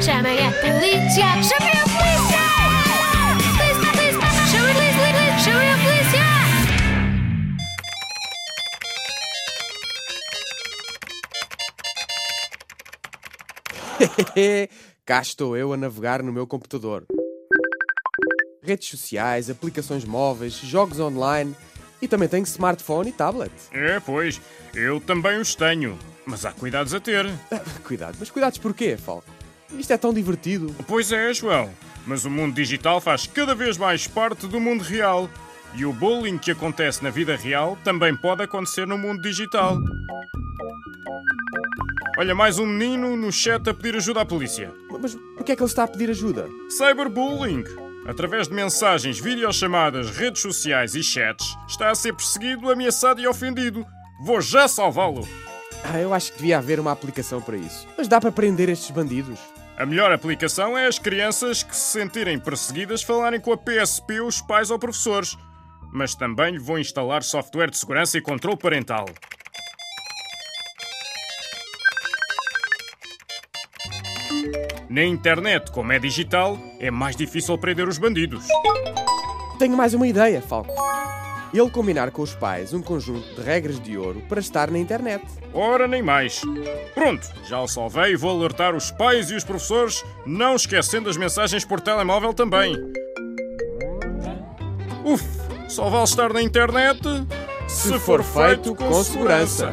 Chamem a polícia! Chamem a polícia! Polícia, a polícia! A polícia! Cá estou eu a navegar no meu computador. Redes sociais, aplicações móveis, jogos online e também tenho smartphone e tablet. É, pois, eu também os tenho. Mas há cuidados a ter. Ah, Cuidado, mas cuidados porquê, Falco? Isto é tão divertido. Pois é, João. Mas o mundo digital faz cada vez mais parte do mundo real. E o bullying que acontece na vida real também pode acontecer no mundo digital. Olha, mais um menino no chat a pedir ajuda à polícia. Mas porquê é que ele está a pedir ajuda? Cyberbullying. Através de mensagens, videochamadas, redes sociais e chats, está a ser perseguido, ameaçado e ofendido. Vou já salvá-lo. Ah, eu acho que devia haver uma aplicação para isso. Mas dá para prender estes bandidos? A melhor aplicação é as crianças que se sentirem perseguidas falarem com a PSP, os pais ou professores. Mas também lhe vou instalar software de segurança e controle parental. Na internet, como é digital, é mais difícil prender os bandidos. Tenho mais uma ideia, Falco. Ele combinar com os pais um conjunto de regras de ouro para estar na internet. Ora, nem mais. Pronto, já o salvei e vou alertar os pais e os professores, não esquecendo as mensagens por telemóvel também. Uf, só vale estar na internet Se for feito com segurança.